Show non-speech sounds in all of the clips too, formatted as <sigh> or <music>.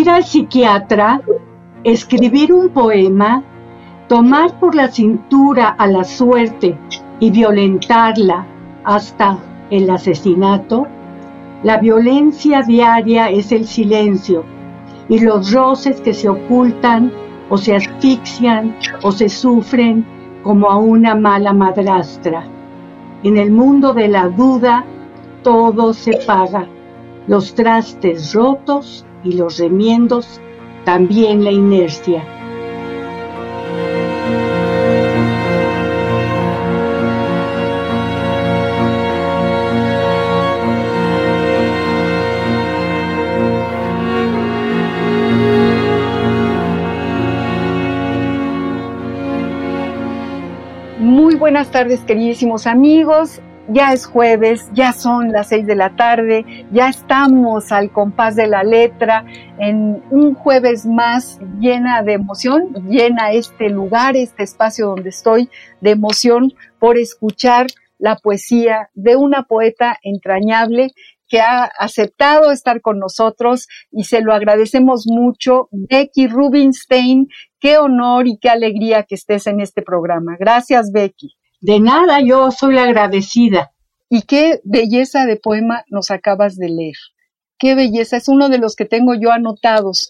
Ir al psiquiatra, escribir un poema, tomar por la cintura a la suerte y violentarla hasta el asesinato, la violencia diaria es el silencio y los roces que se ocultan o se asfixian o se sufren como a una mala madrastra. En el mundo de la duda todo se paga, los trastes rotos y los remiendos, también la inercia. Muy buenas tardes, queridísimos amigos ya es jueves, ya son las seis de la tarde, ya estamos al compás de la letra en un jueves más llena de emoción, llena este lugar, este espacio donde estoy de emoción por escuchar la poesía de una poeta entrañable que ha aceptado estar con nosotros y se lo agradecemos mucho. Becky Rubinstein, qué honor y qué alegría que estés en este programa. Gracias, Becky. De nada, yo soy agradecida. Y qué belleza de poema nos acabas de leer. Qué belleza, es uno de los que tengo yo anotados,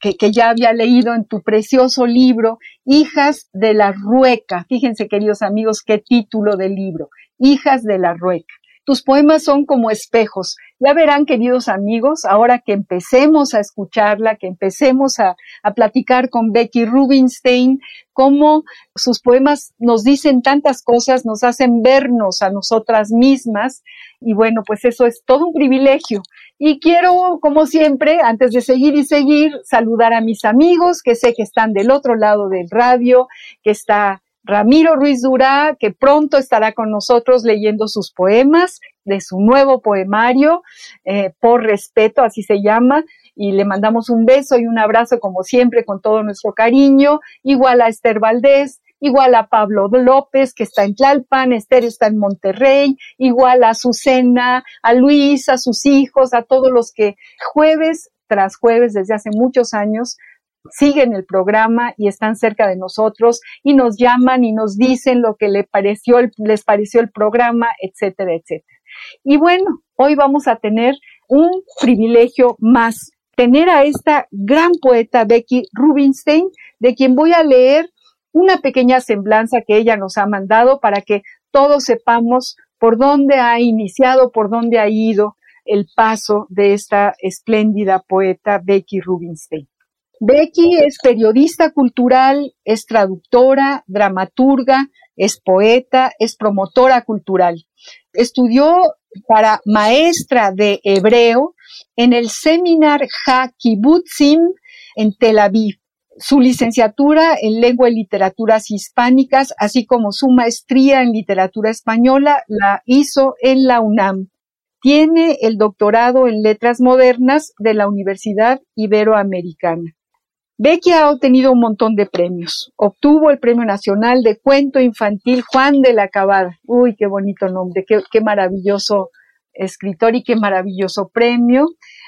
que, que ya había leído en tu precioso libro, Hijas de la Rueca. Fíjense, queridos amigos, qué título del libro, Hijas de la Rueca. Tus poemas son como espejos. Ya verán, queridos amigos, ahora que empecemos a escucharla, que empecemos a, platicar con Becky Rubinstein, cómo sus poemas nos dicen tantas cosas, nos hacen vernos a nosotras mismas. Y bueno, pues eso es todo un privilegio. Y quiero, como siempre, antes de seguir y seguir, saludar a mis amigos que sé que están del otro lado del radio, que está Ramiro Ruiz Durá, que pronto estará con nosotros leyendo sus poemas de su nuevo poemario, eh, Por Respeto, así se llama, y le mandamos un beso y un abrazo como siempre con todo nuestro cariño, igual a Esther Valdés, igual a Pablo López, que está en Tlalpan, Esther está en Monterrey, igual a Azucena, a Luis, a sus hijos, a todos los que jueves tras jueves desde hace muchos años siguen el programa y están cerca de nosotros y nos llaman y nos dicen lo que les pareció el, les pareció el programa, etcétera, etcétera. Y bueno, hoy vamos a tener un privilegio más, tener a esta gran poeta Becky Rubinstein, de quien voy a leer una pequeña semblanza que ella nos ha mandado para que todos sepamos por dónde ha iniciado, por dónde ha ido el paso de esta espléndida poeta Becky Rubinstein. Becky es periodista cultural, es traductora, dramaturga, es poeta, es promotora cultural. Estudió para maestra de hebreo en el Seminar HaKibbutzim en Tel Aviv. Su licenciatura en lengua y literaturas hispánicas, así como su maestría en literatura española, la hizo en la UNAM. Tiene el doctorado en letras modernas de la Universidad Iberoamericana. Becky ha obtenido un montón de premios. Obtuvo el Premio Nacional de Cuento Infantil Juan de la Cabada. Uy, qué bonito nombre, qué, maravilloso escritor y qué maravilloso premio.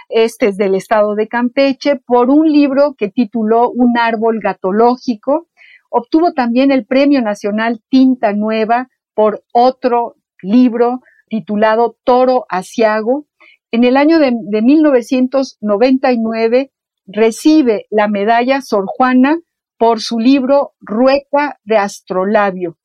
Este es del estado de Campeche por un libro que tituló Un árbol gatológico. Obtuvo también el Premio Nacional Tinta Nueva por otro libro titulado Toro Asiago. En el año de, de 1999 recibe la medalla Sor Juana por su libro Rueca de Astrolabio.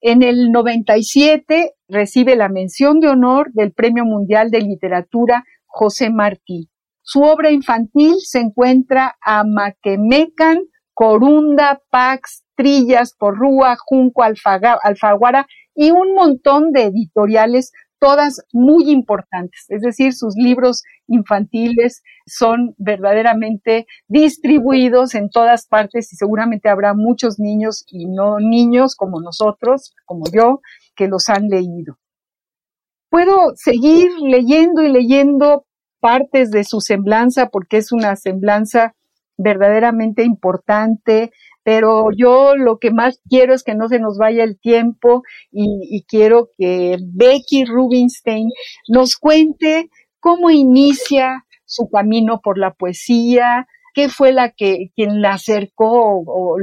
En el 97 recibe la mención de honor del Premio Mundial de Literatura José Martí. Su obra infantil se encuentra a Maquemecan, corunda, pax, trillas, porrúa, junco, alfaguara y un montón de editoriales todas muy importantes, es decir, sus libros infantiles son verdaderamente distribuidos en todas partes y seguramente habrá muchos niños y no niños como nosotros, como yo, que los han leído. Puedo seguir leyendo y leyendo partes de su semblanza porque es una semblanza verdaderamente importante, pero yo lo que más quiero es que no se nos vaya el tiempo y, quiero que Becky Rubinstein nos cuente cómo inicia su camino por la poesía, qué fue la que quien la acercó o,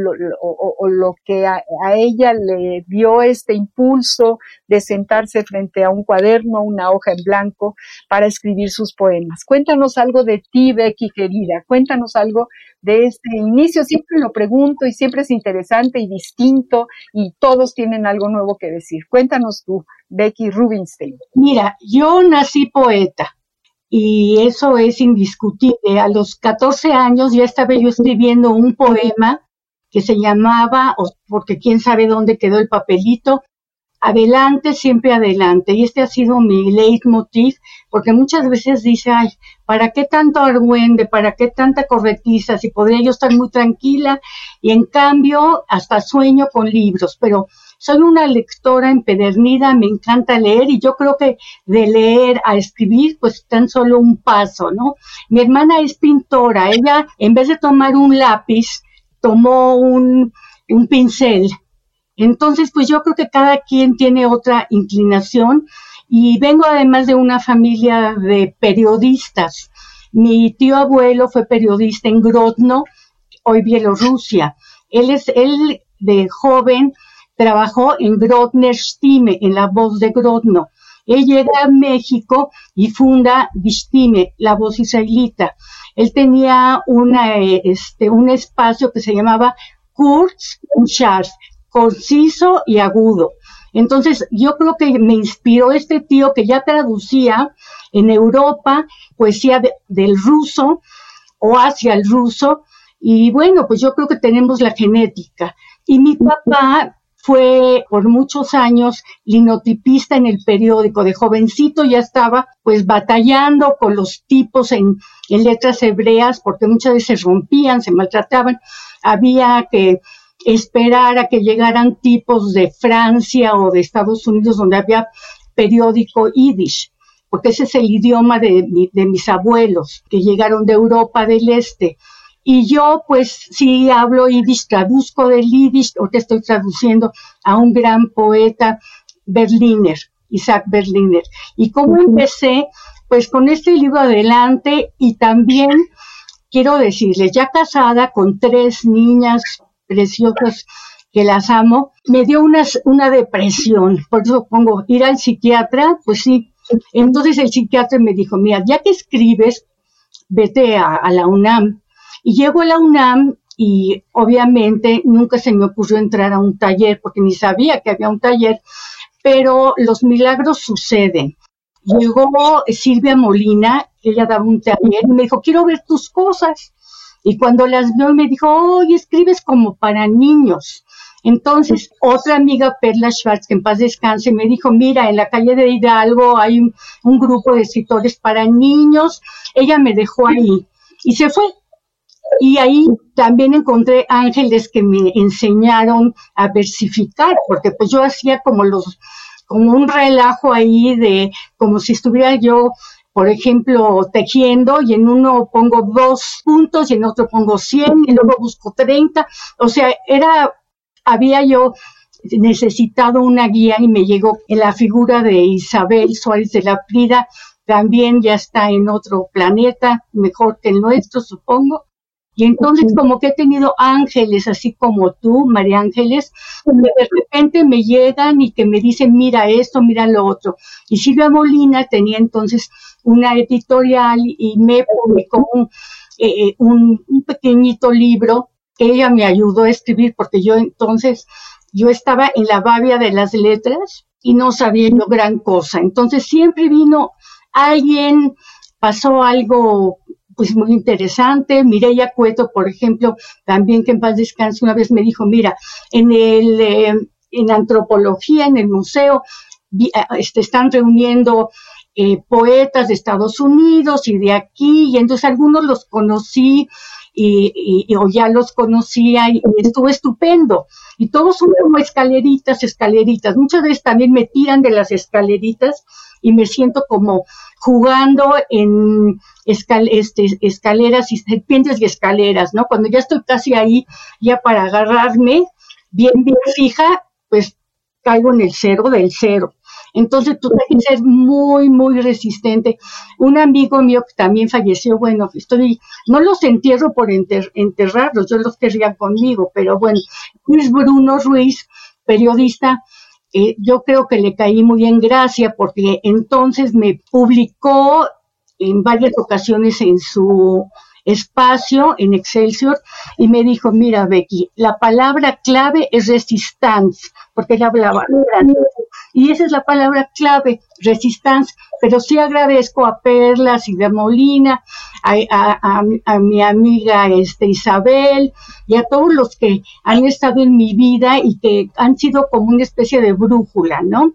lo que a, ella le dio este impulso de sentarse frente a un cuaderno, una hoja en blanco para escribir sus poemas. Cuéntanos algo de ti, Becky querida. Cuéntanos algo de este inicio. Siempre lo pregunto y siempre es interesante y distinto y todos tienen algo nuevo que decir. Cuéntanos tú, Becky Rubinstein. Mira, yo nací poeta y eso es indiscutible. A los 14 años ya estaba yo escribiendo un poema que se llamaba, porque quién sabe dónde quedó el papelito, adelante, siempre adelante. Y este ha sido mi leitmotiv, porque muchas veces dice, ay, ¿para qué tanto argüende? ¿Para qué tanta correctiza? Si podría yo estar muy tranquila. Y en cambio, hasta sueño con libros, pero soy una lectora empedernida, me encanta leer y yo creo que de leer a escribir, pues tan solo un paso, ¿no? Mi hermana es pintora, ella en vez de tomar un lápiz, tomó un, un pincel entonces, pues yo creo que cada quien tiene otra inclinación y vengo además de una familia de periodistas. Mi tío abuelo fue periodista en Grodno, hoy Bielorrusia. Él es, él de joven trabajó en Grodner Stime, en la voz de Grodno. Él llega a México y funda Vistime, la voz israelita. Él tenía este, un espacio que se llamaba Kurz und Scharf, conciso y agudo. Entonces, yo creo que me inspiró este tío que ya traducía en Europa poesía del ruso o hacia el ruso. Y bueno, pues yo creo que tenemos la genética. Y mi papá fue por muchos años linotipista en el periódico. De jovencito ya estaba pues batallando con los tipos en, en letras hebreas porque muchas veces rompían, se maltrataban. Había que esperar a que llegaran tipos de Francia o de Estados Unidos donde había periódico yiddish, porque ese es el idioma de, mis abuelos que llegaron de Europa del Este. Y yo, pues, sí hablo yiddish, traduzco del yiddish, que estoy traduciendo a un gran poeta Berliner, Isaac Berliner. Y cómo empecé, pues, con este libro adelante y también quiero decirles, ya casada con tres niñas preciosas que las amo, me dio una, una depresión. Por eso pongo ir al psiquiatra, pues sí. Entonces el psiquiatra me dijo, mira, ya que escribes, vete a, a la UNAM. Y llego a la UNAM y obviamente nunca se me ocurrió entrar a un taller porque ni sabía que había un taller, pero los milagros suceden. Llegó Silvia Molina, ella daba un taller y me dijo, quiero ver tus cosas. Y cuando las vio me dijo, oye, escribes como para niños. Entonces, otra amiga, Perla Schwartz, que en paz descanse, me dijo, mira, en la calle de Hidalgo hay un, grupo de escritores para niños. Ella me dejó ahí y se fue. Y ahí también encontré ángeles que me enseñaron a versificar, porque pues yo hacía como los, como un relajo ahí de, como si estuviera yo por ejemplo, tejiendo y en uno pongo dos puntos y en otro pongo 100 y luego busco 30. O sea, era, había yo necesitado una guía y me llegó en la figura de Isabel Suárez de la Prida, también ya está en otro planeta, mejor que el nuestro, supongo. Y entonces como que he tenido ángeles, así como tú, María Ángeles, que de repente me llegan y que me dicen, mira esto, mira lo otro. Y Silvia Molina tenía entonces una editorial y me publicó eh, eh, un, un, pequeñito libro que ella me ayudó a escribir porque yo entonces, yo estaba en la babia de las letras y no sabía yo gran cosa. Entonces siempre vino alguien, pasó algo pues muy interesante. Mireya Cueto, por ejemplo, también que en paz descanse, una vez me dijo, mira, en el, eh, en antropología, en el museo, eh, este, están reuniendo eh, poetas de Estados Unidos y de aquí, y entonces algunos los conocí y, o ya los conocía y, estuvo estupendo. Y todos son como escaleritas, escaleritas. Muchas veces también me tiran de las escaleritas y me siento como jugando en este, escaleras y serpientes y escaleras, ¿no? Cuando ya estoy casi ahí, ya para agarrarme bien, bien fija, pues caigo en el cero del cero. Entonces tú tienes que ser muy, muy resistente. Un amigo mío que también falleció, bueno, estoy, no los entierro por enterrarlos, yo los querría conmigo, pero bueno, Luis Bruno Ruiz, periodista, eh, yo creo que le caí muy en gracia porque entonces me publicó en varias ocasiones en su espacio en Excelsior y me dijo, mira Becky, la palabra clave es resistance, porque él hablaba y esa es la palabra clave, resistance, pero sí agradezco a Perlas y de Molina, a, a, mi amiga este, Isabel y a todos los que han estado en mi vida y que han sido como una especie de brújula, ¿no?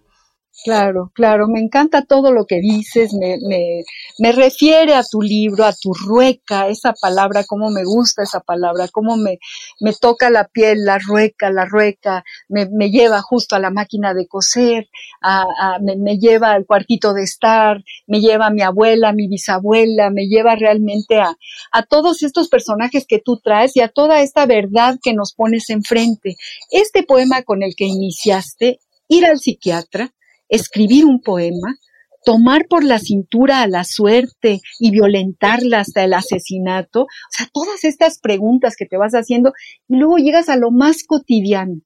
Claro, claro, me encanta todo lo que dices, me, me, me, refiere a tu libro, a tu rueca, esa palabra, cómo me gusta esa palabra, cómo me, me toca la piel, la rueca, la rueca, me, me lleva justo a la máquina de coser, a, a, me, lleva al cuartito de estar, me lleva a mi abuela, a mi bisabuela, me lleva realmente a, a todos estos personajes que tú traes y a toda esta verdad que nos pones enfrente. Este poema con el que iniciaste, Ir al psiquiatra, escribir un poema, tomar por la cintura a la suerte y violentarla hasta el asesinato, o sea, todas estas preguntas que te vas haciendo y luego llegas a lo más cotidiano,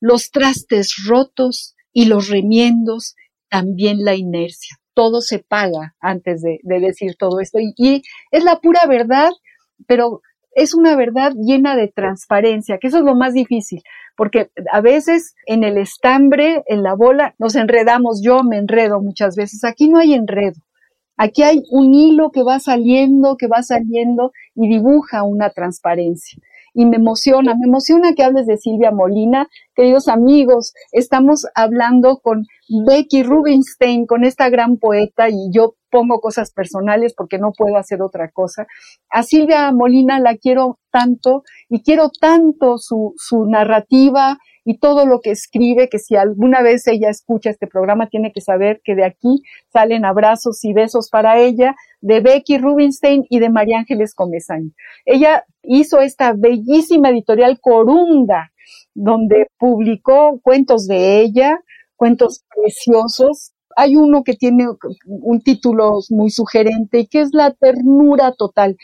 los trastes rotos y los remiendos, también la inercia. Todo se paga antes de, decir todo esto y, y es la pura verdad, pero es una verdad llena de transparencia, que eso es lo más difícil, porque a veces en el estambre, en la bola, nos enredamos, yo me enredo muchas veces, aquí no hay enredo, aquí hay un hilo que va saliendo, que va saliendo y dibuja una transparencia. Y me emociona, me emociona que hables de Silvia Molina. Queridos amigos, estamos hablando con Becky Rubinstein, con esta gran poeta, y yo pongo cosas personales porque no puedo hacer otra cosa. A Silvia Molina la quiero tanto y quiero tanto su, su narrativa y todo lo que escribe, que si alguna vez ella escucha este programa, tiene que saber que de aquí salen abrazos y besos para ella, de Becky Rubinstein y de María Ángeles Comesaña. Ella hizo esta bellísima editorial Corunda, donde publicó cuentos de ella, cuentos preciosos. Hay uno que tiene un título muy sugerente y que es La ternura total.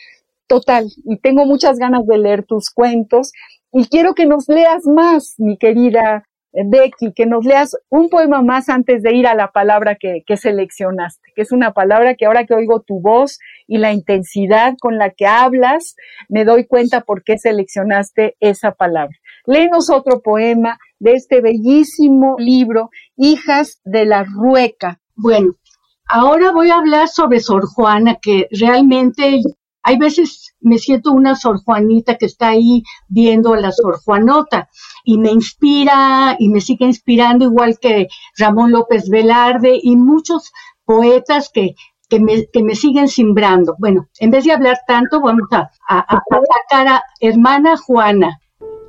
Total, y tengo muchas ganas de leer tus cuentos y quiero que nos leas más, mi querida Becky, que nos leas un poema más antes de ir a la palabra que, seleccionaste, que es una palabra que ahora que oigo tu voz y la intensidad con la que hablas, me doy cuenta por qué seleccionaste esa palabra. Léenos otro poema de este bellísimo libro, Hijas de la Rueca. Bueno, ahora voy a hablar sobre Sor Juana, que realmente hay veces me siento una Sor Juanita que está ahí viendo a la Sor Juanota y me inspira y me sigue inspirando igual que Ramón López Velarde y muchos poetas que, que, me, que me siguen simbrando. Bueno, en vez de hablar tanto, vamos a, a, sacar a hermana Juana.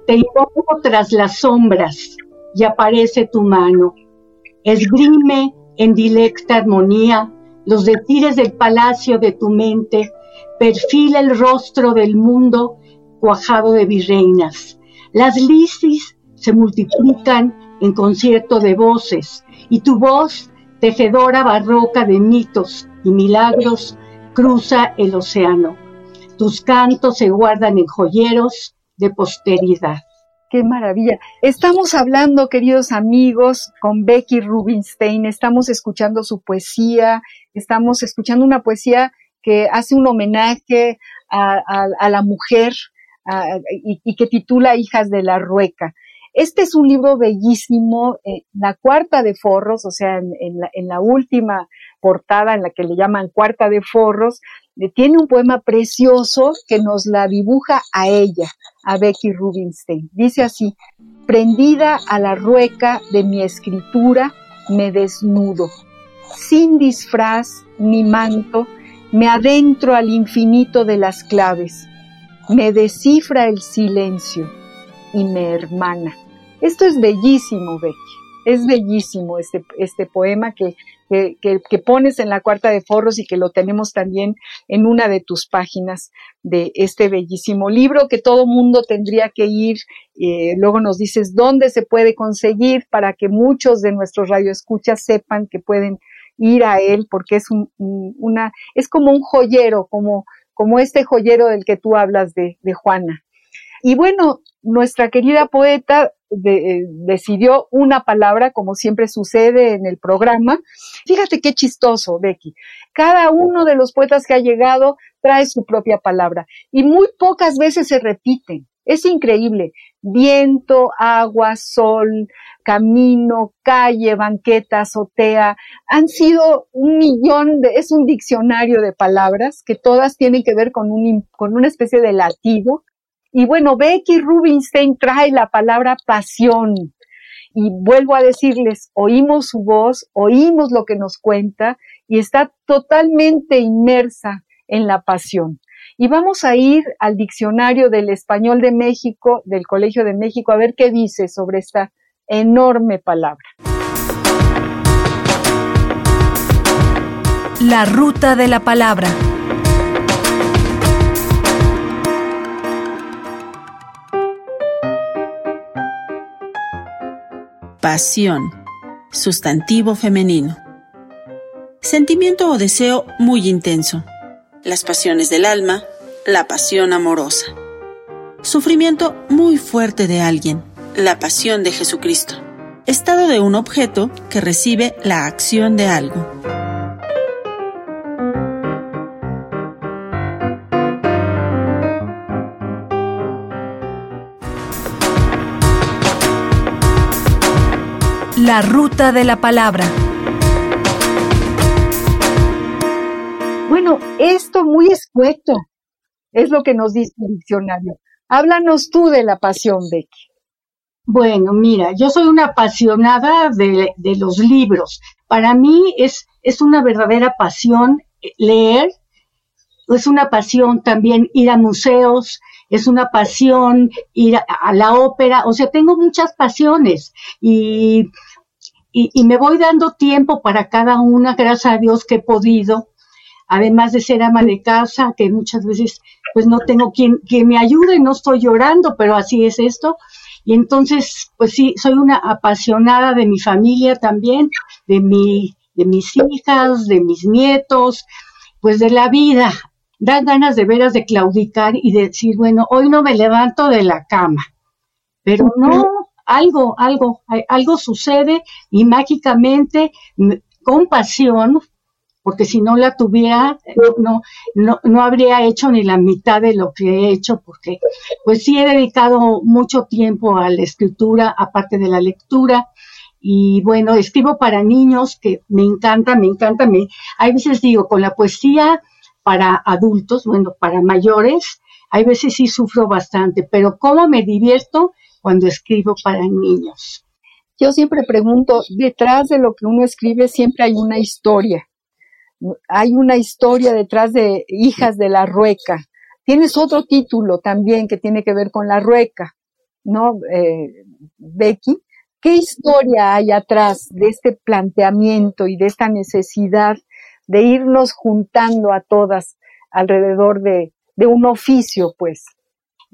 Te invoco tras las sombras y aparece tu mano. Esgrime en dilecta armonía los decires del palacio de tu mente perfila el rostro del mundo cuajado de virreinas. Las lisis se multiplican en concierto de voces y tu voz, tejedora barroca de mitos y milagros, cruza el océano. Tus cantos se guardan en joyeros de posteridad. Qué maravilla. Estamos hablando, queridos amigos, con Becky Rubinstein, estamos escuchando su poesía, estamos escuchando una poesía que hace un homenaje a, la mujer y, que titula Hijas de la Rueca. Este es un libro bellísimo, eh, la cuarta de forros, o sea, en, la, última portada en la que le llaman cuarta de forros, tiene un poema precioso que nos la dibuja a ella, a Becky Rubinstein. Dice así, prendida a la rueca de mi escritura, me desnudo, sin disfraz ni manto, me adentro al infinito de las claves, me descifra el silencio y me hermana. Esto es bellísimo, Becky. Es bellísimo este, este poema que, que, pones en la cuarta de forros y que lo tenemos también en una de tus páginas de este bellísimo libro que todo mundo tendría que ir. Eh, luego nos dices dónde se puede conseguir para que muchos de nuestros radioescuchas sepan que pueden ir a él porque es un, una, es como un joyero, como, como este joyero del que tú hablas de, de Juana. Y bueno, nuestra querida poeta eh, decidió una palabra, como siempre sucede en el programa. Fíjate qué chistoso, Becky. Cada uno de los poetas que ha llegado trae su propia palabra y muy pocas veces se repiten. Es increíble. Viento, agua, sol, camino, calle, banqueta, azotea, han sido un millón de, es un diccionario de palabras que todas tienen que ver con, un, con una especie de latido. Y bueno, Becky Rubinstein trae la palabra pasión. Y vuelvo a decirles, oímos su voz, oímos lo que nos cuenta y está totalmente inmersa en la pasión. Y vamos a ir al diccionario del español de México, del Colegio de México, a ver qué dice sobre esta enorme palabra. La ruta de la palabra. Pasión. Sustantivo femenino. Sentimiento o deseo muy intenso. Las pasiones del alma. La pasión amorosa. Sufrimiento muy fuerte de alguien la pasión de Jesucristo, estado de un objeto que recibe la acción de algo. La ruta de la palabra. Bueno, esto muy escueto es lo que nos dice el diccionario. Háblanos tú de la pasión, Becky. Bueno, mira, yo soy una apasionada de, los libros. Para mí es, es una verdadera pasión eh, leer, es una pasión también ir a museos, es una pasión ir a, la ópera, o sea, tengo muchas pasiones y, y, y, me voy dando tiempo para cada una, gracias a Dios que he podido, además de ser ama de casa, que muchas veces pues no tengo quien, quien me ayude, no estoy llorando, pero así es esto. Y entonces, pues sí, soy una apasionada de mi familia también, de mi, de mis hijas, de mis nietos, pues de la vida. Dan ganas de veras de claudicar y decir, bueno, hoy no me levanto de la cama. Pero no, algo, algo, algo sucede y mágicamente, con pasión, porque si no la tuviera, no, no, no habría hecho ni la mitad de lo que he hecho, porque pues sí he dedicado mucho tiempo a la escritura, aparte de la lectura, y bueno, escribo para niños, que me encanta, me encanta, me, hay veces digo, con la poesía para adultos, bueno, para mayores, hay veces sí sufro bastante, pero ¿cómo me divierto cuando escribo para niños? Yo siempre pregunto, detrás de lo que uno escribe siempre hay una historia hay una historia detrás de Hijas de la Rueca. Tienes otro título también que tiene que ver con la Rueca, ¿no, eh, Becky? ¿Qué historia hay atrás de este planteamiento y de esta necesidad de irnos juntando a todas alrededor de, de un oficio, pues?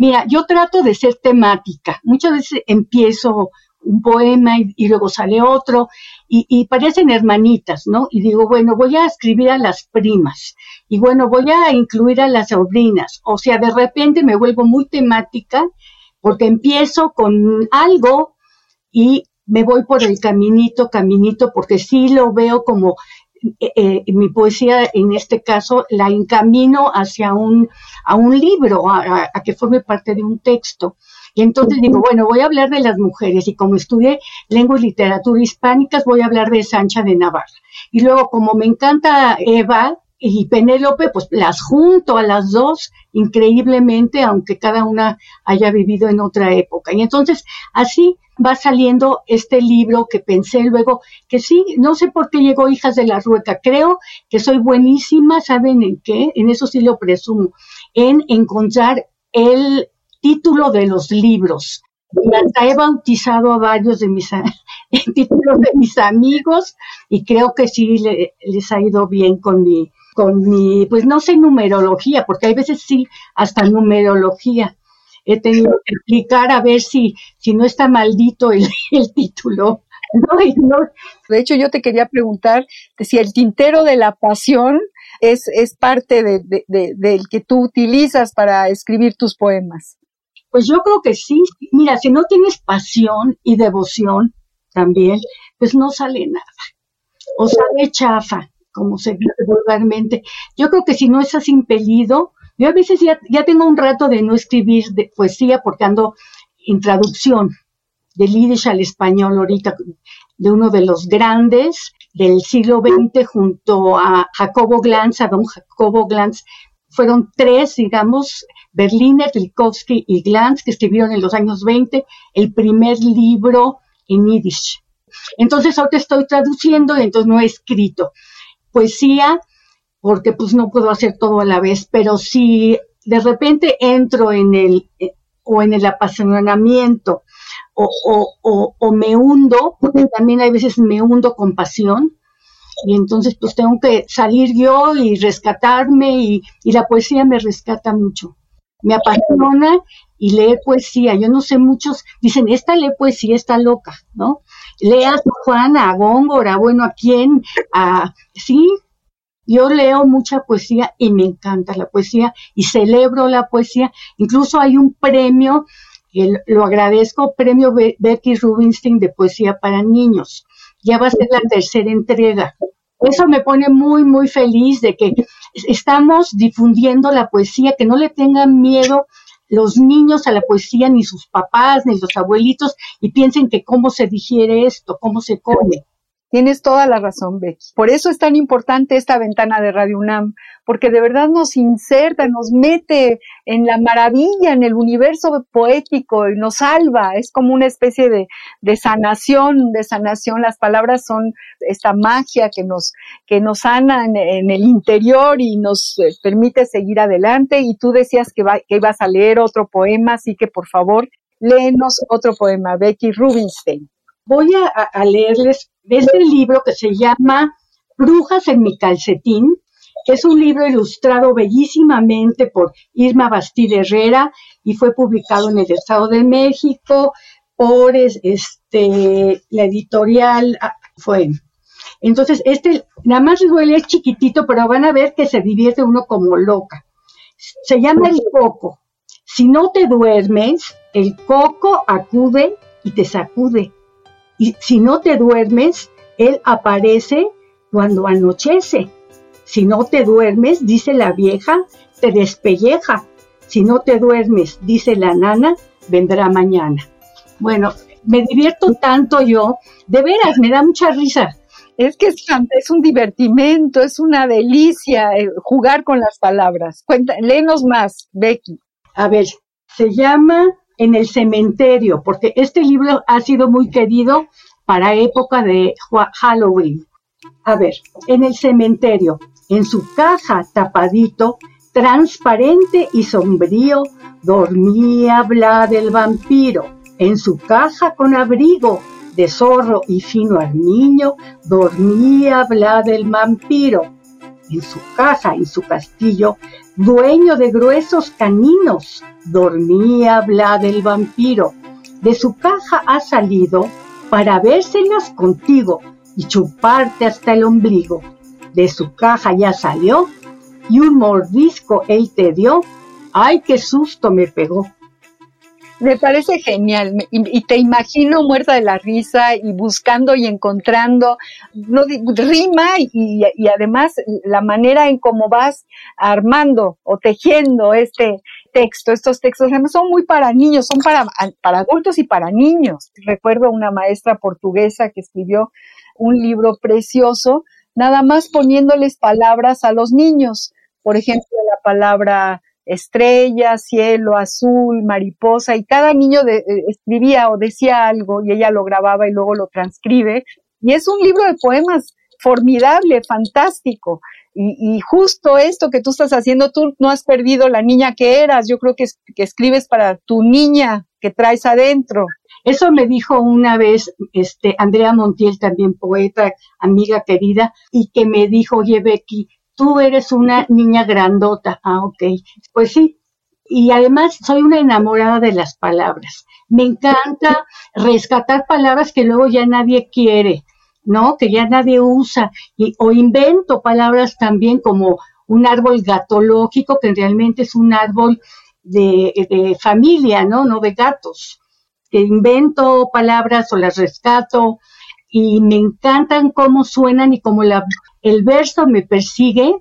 Mira, yo trato de ser temática. Muchas veces empiezo un poema y, luego sale otro y, parecen hermanitas, ¿no? Y digo, bueno, voy a escribir a las primas y bueno, voy a incluir a las sobrinas. O sea, de repente me vuelvo muy temática porque empiezo con algo y me voy por el caminito, caminito, porque sí lo veo como eh, eh, mi poesía, en este caso, la encamino hacia un, a un libro, a que forme parte de un texto. Y entonces digo, bueno, voy a hablar de las mujeres y como estudié lengua y literatura hispánicas, voy a hablar de Sancha de Navarra. Y luego, como me encanta Eva, y Penélope, pues las junto a las dos increíblemente, aunque cada una haya vivido en otra época. Y entonces así va saliendo este libro que pensé luego que sí, no sé por qué llegó Hijas de la Rueca, creo que soy buenísima, ¿saben en qué? En eso sí lo presumo, en encontrar el título de los libros. Y hasta he bautizado a varios de mis <laughs> títulos de mis amigos y creo que sí les ha ido bien con mi con mi, pues no sé numerología, porque hay veces sí, hasta numerología. He tenido que explicar a ver si, si no está maldito el, <laughs> título. De hecho, yo te quería preguntar si el tintero de la pasión es, es parte de, del que tú utilizas para escribir tus poemas. Pues yo creo que sí. Mira, si no tienes pasión y devoción también, pues no sale nada. O sale chafa como se dice vulgarmente. Yo creo que si no estás impelido, yo a veces ya, ya tengo un rato de no escribir de poesía porque ando en traducción del yiddish al español ahorita, de uno de los grandes del siglo XX junto a Jacobo Glanz, a don Jacobo Glanz. Fueron tres, digamos, Berliner, Tchaikovsky y Glanz, que escribieron en los años 20 el primer libro en yiddish. Entonces ahora estoy traduciendo y entonces no he escrito poesía, porque pues no puedo hacer todo a la vez, pero si de repente entro en el eh, o en el apasionamiento o, o, o, me hundo, porque también hay veces me hundo con pasión, y entonces pues tengo que salir yo y rescatarme y, y, la poesía me rescata mucho. Me apasiona y leer poesía. Yo no sé muchos, dicen, esta lee poesía, está loca, ¿no? Lea a Juana, a Góngora, bueno, ¿a quién? A, sí, yo leo mucha poesía y me encanta la poesía y celebro la poesía. Incluso hay un premio, que lo agradezco, premio Becky Rubinstein de poesía para niños. Ya va a ser la tercera entrega. Eso me pone muy, muy feliz de que estamos difundiendo la poesía, que no le tengan miedo los niños a la poesía, ni sus papás, ni los abuelitos, y piensen que cómo se digiere esto, cómo se come. Tienes toda la razón, Becky. Por eso es tan importante esta ventana de Radio UNAM, porque de verdad nos inserta, nos mete en la maravilla, en el universo poético y nos salva. Es como una especie de, sanación, de sanación. Las palabras son esta magia que nos, que nos sana en, el interior y nos eh, permite seguir adelante. Y tú decías que, que ibas a leer otro poema, así que por favor, léenos otro poema, Becky Rubinstein. Voy a leerles este libro que se llama Brujas en mi calcetín, que es un libro ilustrado bellísimamente por Irma Bastide Herrera y fue publicado en el Estado de México por este, la editorial ah, fue. Entonces, este, nada más duele, es chiquitito, pero van a ver que se divierte uno como loca. Se llama el coco. Si no te duermes, el coco acude y te sacude y si no te duermes, Él aparece cuando anochece. Si no te duermes, dice la vieja, te despelleja. Si no te duermes, dice la nana, vendrá mañana. Bueno, me divierto tanto yo, de veras, me da mucha risa. Es que es, es un divertimento, es una delicia eh, jugar con las palabras. Cuenta, léenos más, Becky. A ver, se llama en el cementerio, porque este libro ha sido muy querido para época de Halloween. A ver, en el cementerio, en su caja tapadito, transparente y sombrío, dormía Vlad el vampiro. En su caja con abrigo de zorro y fino armiño, dormía Vlad el vampiro. En su caja, en su castillo, dueño de gruesos caninos, dormía Vlad el vampiro. De su caja ha salido para vérselas contigo y chuparte hasta el ombligo. De su caja ya salió y un mordisco él te dio. ¡Ay, qué susto me pegó! Me parece genial y, te imagino muerta de la risa y buscando y encontrando, no rima y, y, además la manera en cómo vas armando o tejiendo este texto, estos textos son muy para niños, son para, para adultos y para niños. Recuerdo una maestra portuguesa que escribió un libro precioso nada más poniéndoles palabras a los niños. Por ejemplo, la palabra estrella, cielo, azul, mariposa, y cada niño eh, escribía o decía algo y ella lo grababa y luego lo transcribe. Y es un libro de poemas formidable, fantástico. Y, justo esto que tú estás haciendo, tú no has perdido la niña que eras. Yo creo que, que escribes para tu niña que traes adentro. Eso me dijo una vez este Andrea Montiel, también poeta, amiga querida, y que me dijo, oye Becky, tú eres una niña grandota. Ah, ok. Pues sí. Y además soy una enamorada de las palabras. Me encanta rescatar palabras que luego ya nadie quiere, ¿no? Que ya nadie usa. Y, o invento palabras también como un árbol gatológico, que realmente es un árbol de, de familia, ¿no? No de gatos. Que invento palabras o las rescato y me encantan cómo suenan y cómo la, el verso me persigue.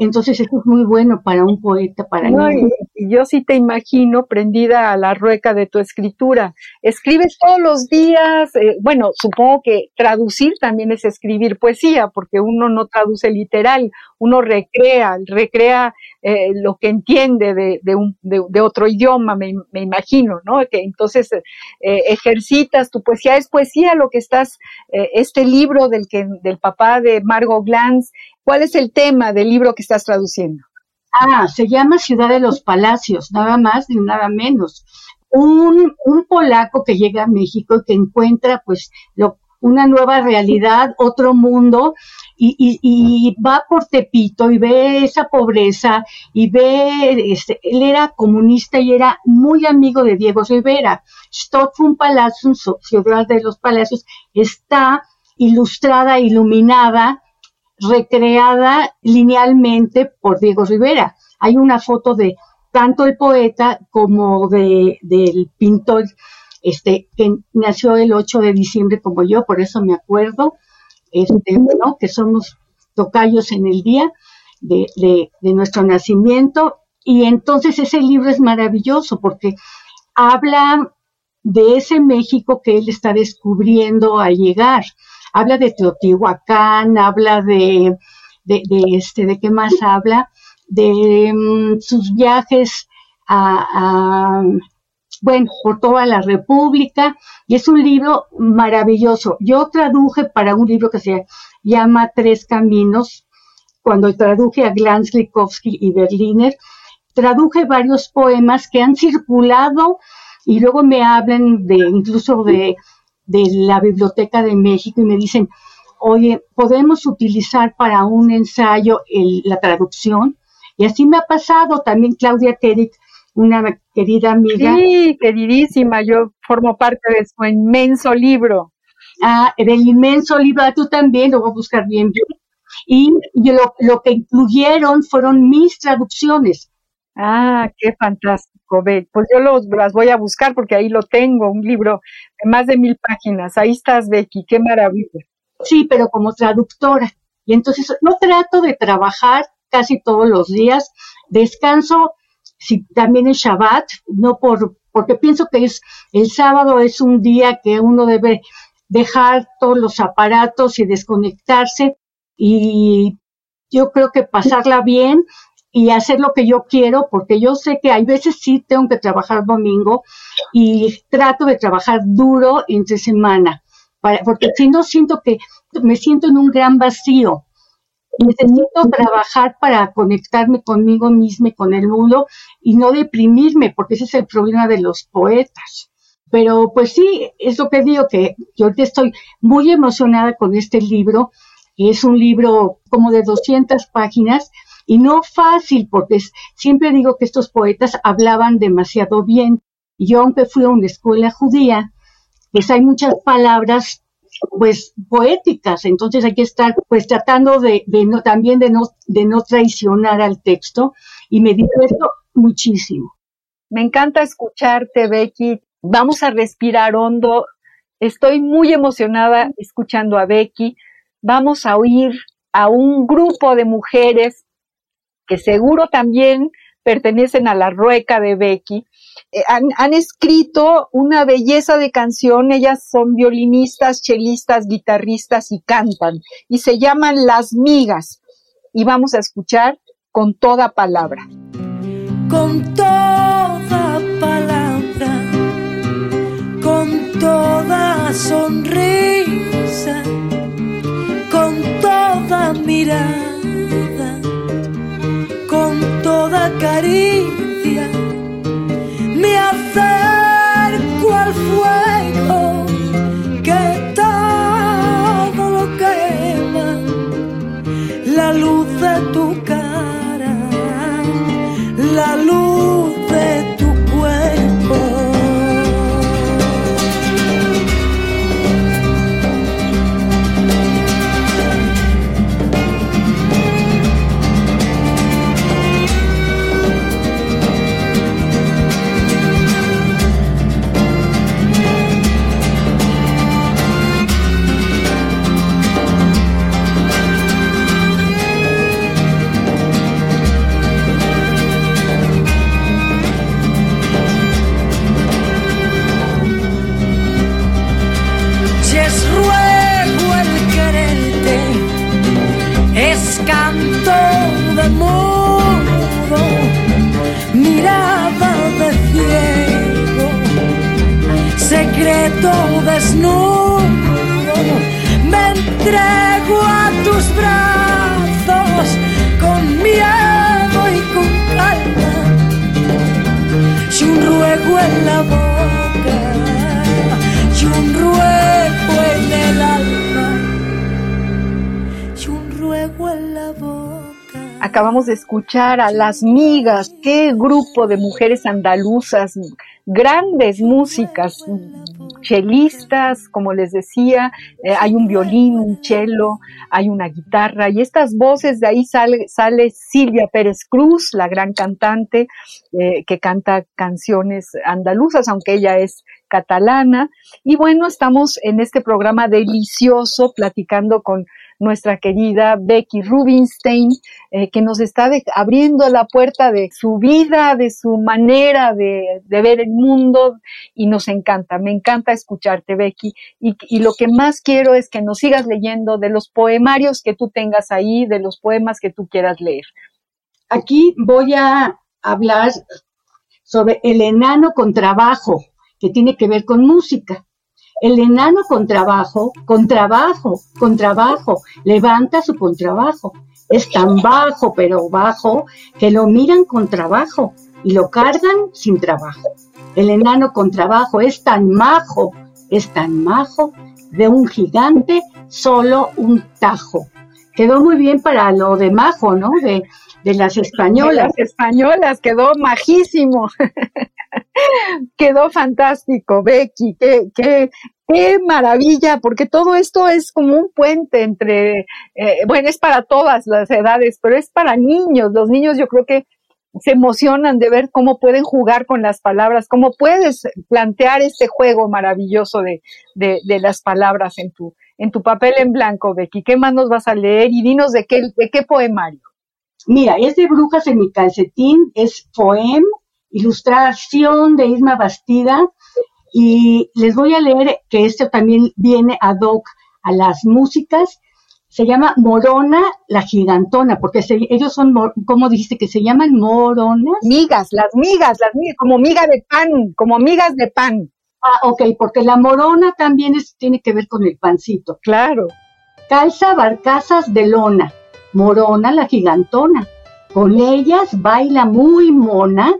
Entonces eso es muy bueno para un poeta, para mí. Y yo sí te imagino prendida a la rueca de tu escritura. Escribes todos los días, eh, bueno, supongo que traducir también es escribir poesía, porque uno no traduce literal, uno recrea, recrea eh, lo que entiende de, de, un, de, otro idioma, me, me, imagino, ¿no? Que entonces eh, ejercitas tu poesía, es poesía lo que estás, eh, este libro del, que, del papá de Margot Glantz, ¿cuál es el tema del libro que estás traduciendo? Ah, se llama Ciudad de los Palacios, nada más ni nada menos. Un, un polaco que llega a México y que encuentra pues lo, una nueva realidad, otro mundo, y, va por Tepito y ve esa pobreza y ve, este, él era comunista y era muy amigo de Diego Rivera. un Palacio, Ciudad de los Palacios, está ilustrada, iluminada, recreada linealmente por Diego Rivera. Hay una foto de tanto el poeta como de, del pintor este, que nació el 8 de diciembre como yo, por eso me acuerdo, este, ¿no? que somos tocayos en el día de, de, nuestro nacimiento. Y entonces ese libro es maravilloso porque habla de ese México que él está descubriendo al llegar. Habla de Teotihuacán, habla de, de, este, ¿de qué más habla? De mm, sus viajes a, bueno, por toda la República, y es un libro maravilloso. Yo traduje para un libro que se llama Tres Caminos, cuando traduje a Glanz, Likovsky y Berliner, traduje varios poemas que han circulado y luego me hablan de incluso de, de la Biblioteca de México y me dicen, oye, podemos utilizar para un ensayo la traducción. Y así me ha pasado también Claudia Terik una querida amiga. Sí, queridísima, yo formo parte de su inmenso libro. Ah, del inmenso libro, ah, tú también, lo voy a buscar bien, bien. Y, lo, lo, que incluyeron fueron mis traducciones. Ah, qué fantástico, Beck. Pues yo los, las voy a buscar porque ahí lo tengo, un libro de más de mil páginas. Ahí estás, Becky, qué maravilla. Sí, pero como traductora. Y entonces no trato de trabajar casi todos los días. Descanso si también es Shabbat, no por, porque pienso que es, el sábado es un día que uno debe dejar todos los aparatos y desconectarse y yo creo que pasarla bien y hacer lo que yo quiero, porque yo sé que hay veces sí tengo que trabajar domingo y trato de trabajar duro entre semana, para, porque si no siento que me siento en un gran vacío necesito trabajar para conectarme conmigo misma y con el mundo y no deprimirme, porque ese es el problema de los poetas. Pero pues sí, es lo que digo, que yo estoy muy emocionada con este libro. Es un libro como de 200 páginas y no fácil, porque siempre digo que estos poetas hablaban demasiado bien. Y yo, aunque fui a una escuela judía, pues hay muchas palabras pues poéticas, entonces hay que estar pues tratando de, no, también de no, de no traicionar al texto y me divierto muchísimo. Me encanta escucharte, Becky. Vamos a respirar hondo. Estoy muy emocionada escuchando a Becky. Vamos a oír a un grupo de mujeres que seguro también pertenecen a la rueca de Becky eh, han, escrito una belleza de canción, ellas son violinistas, chelistas, guitarristas y cantan, y se llaman Las Migas, y vamos a escuchar con toda palabra. Con toda palabra, con toda sonrisa, con toda mirada, con toda caricia acerco al escuchar a Las Migas, qué grupo de mujeres andaluzas grandes músicas, chelistas, como les decía, eh, hay un violín, un cello, hay una guitarra y estas voces, de ahí sale, sale Silvia Pérez Cruz, la gran cantante eh, que canta canciones andaluzas, aunque ella es catalana. Y bueno, estamos en este programa delicioso platicando con nuestra querida Becky Rubinstein, eh, que nos está abriendo la puerta de su vida, de su manera de, ver el mundo y nos encanta, me encanta escucharte Becky y, y lo que más quiero es que nos sigas leyendo de los poemarios que tú tengas ahí, de los poemas que tú quieras leer. Aquí voy a hablar sobre el enano con trabajo, que tiene que ver con música. El enano con trabajo, con trabajo, con trabajo, levanta su contrabajo. Es tan bajo, pero bajo, que lo miran con trabajo y lo cargan sin trabajo. El enano con trabajo es tan majo, es tan majo, de un gigante solo un tajo. Quedó muy bien para lo de majo, ¿no? De, de las españolas. las españolas, quedó majísimo. <laughs> quedó fantástico, Becky, qué, qué, qué maravilla, porque todo esto es como un puente entre, eh, bueno, es para todas las edades, pero es para niños. Los niños yo creo que se emocionan de ver cómo pueden jugar con las palabras, cómo puedes plantear este juego maravilloso de, de, de las palabras en tu, en tu papel en blanco, Becky. ¿Qué más nos vas a leer? Y dinos de qué, de qué poemario. Mira, es de Brujas en mi calcetín, es poem, ilustración de Isma Bastida, y les voy a leer que esto también viene ad hoc a las músicas. Se llama Morona la gigantona, porque ellos son, ¿cómo dijiste que se llaman? Moronas. Migas, las migas, las migas, como miga de pan, como migas de pan. Ah, ok, porque la morona también es, tiene que ver con el pancito. Claro. Calza barcazas de lona, morona la gigantona. Con ellas baila muy mona